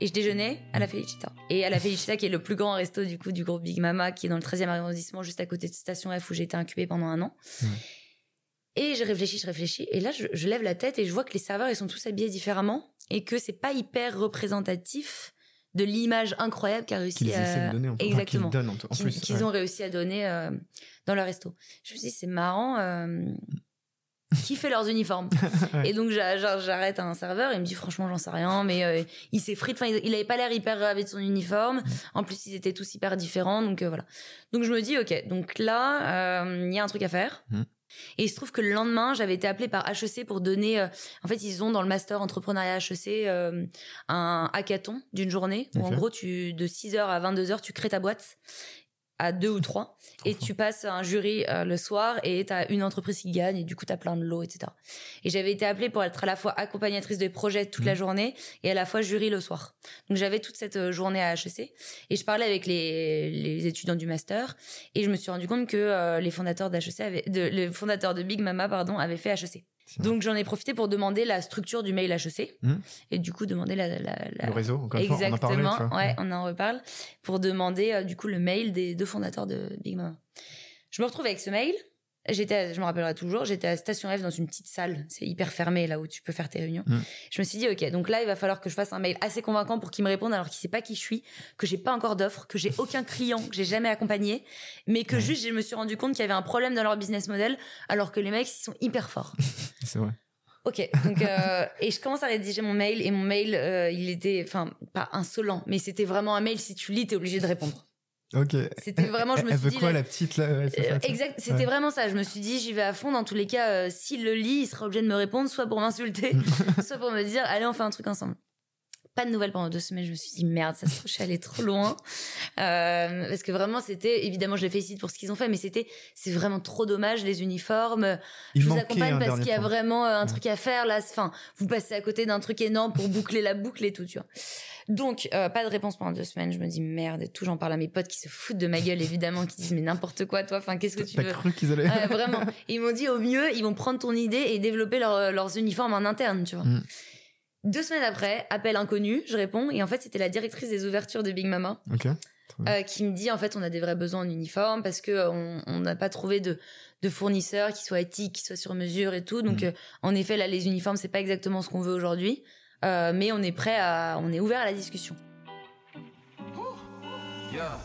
Et je déjeunais à la Felicita. Et à la Felicita, qui est le plus grand resto du coup du groupe Big Mama, qui est dans le 13e arrondissement, juste à côté de Station F, où j'ai été incubée pendant un an. Et je réfléchis, je réfléchis. Et là, je, je, lève la tête et je vois que les serveurs, ils sont tous habillés différemment. Et que c'est pas hyper représentatif de l'image incroyable qu'a réussi à... De donner en exactement qu'ils, en, en plus, qu'ils ont réussi à donner euh, dans leur resto. Je me suis dit c'est marrant euh, qui fait leurs uniformes ouais. et donc j'arrête un serveur il me dit franchement j'en sais rien mais euh, il s'est frites enfin il, avait pas l'air hyper ravi de son uniforme en plus ils étaient tous hyper différents donc euh, voilà donc je me dis ok donc là euh, il y a un truc à faire mm. Et il se trouve que le lendemain, j'avais été appelée par HEC pour donner. Euh, en fait, ils ont dans le master entrepreneuriat HEC euh, un hackathon d'une journée où en gros, tu de 6h à 22h, tu crées ta boîte à deux ou trois et tu passes un jury euh, le soir et t'as une entreprise qui gagne et du coup t'as plein de lots etc et j'avais été appelée pour être à la fois accompagnatrice de projet toute Mmh. la journée et à la fois jury le soir. Donc j'avais toute cette euh, journée à HEC et je parlais avec les, les étudiants du master et je me suis rendu compte que euh, les fondateurs d'HEC avaient de, le fondateur de Big Mama pardon avait fait HEC donc j'en ai profité pour demander la structure du mail HEC Mmh. et du coup demander la, la, la- Le réseau, encore une fois, on en exactement parlait, vois. ouais on en reparle. Pour demander euh, du coup le mail des deux fondateurs de Big Mama. Je me retrouve avec ce mail j'étais je me rappellerai toujours j'étais à Station F dans une petite salle c'est hyper fermé là où tu peux faire tes réunions Mm. je me suis dit ok donc là il va falloir que je fasse un mail assez convaincant pour qu'il me réponde alors qu'il sait pas qui je suis que j'ai pas encore d'offre que j'ai aucun client que j'ai jamais accompagné mais que juste je me suis rendu compte qu'il y avait un problème dans leur business model alors que les mecs ils sont hyper forts C'est vrai. Ok, donc euh, et je commence à rédiger mon mail et mon mail euh, il était enfin pas insolent mais c'était vraiment un mail si tu lis t'es obligé de répondre. Ok. C'était vraiment je me Elle suis veut dit quoi la petite là ouais, Euh, ça. exact, c'était Ouais. vraiment ça. Je me suis dit, j'y vais à fond. Dans tous les cas, euh, s'il le lit, il sera obligé de me répondre, soit pour m'insulter, soit pour me dire, allez, on fait un truc ensemble. Pas de nouvelles pendant deux semaines. Je me suis dit, merde, ça se trouve, je suis allée trop loin. Euh, parce que vraiment, c'était, évidemment, je les félicite pour ce qu'ils ont fait, mais c'était, c'est vraiment trop dommage, les uniformes. Il je vous accompagne un parce qu'il y a point. vraiment euh, un truc à faire là. Enfin, vous passez à côté d'un truc énorme pour boucler la boucle et tout, tu vois. Donc, euh, pas de réponse pendant deux semaines. Je me dis merde et tout. J'en parle à mes potes qui se foutent de ma gueule, évidemment, qui disent mais n'importe quoi, toi. Enfin, qu'est-ce que tu T'as veux? cru qu'ils allaient. Ouais, vraiment. Ils m'ont dit au mieux, ils vont prendre ton idée et développer leur- leurs uniformes en interne, tu vois. Mm. Deux semaines après, appel inconnu, je réponds et en fait c'était la directrice des ouvertures de Big Mama Ok. euh, qui me dit en fait on a des vrais besoins en uniforme parce que euh, on n'a pas trouvé de de fournisseurs qui soient éthiques, qui soient sur mesure et tout. Donc Mm. euh, en effet là les uniformes c'est pas exactement ce qu'on veut aujourd'hui, Euh, mais on est prêt à on est ouvert à la discussion. Yeah.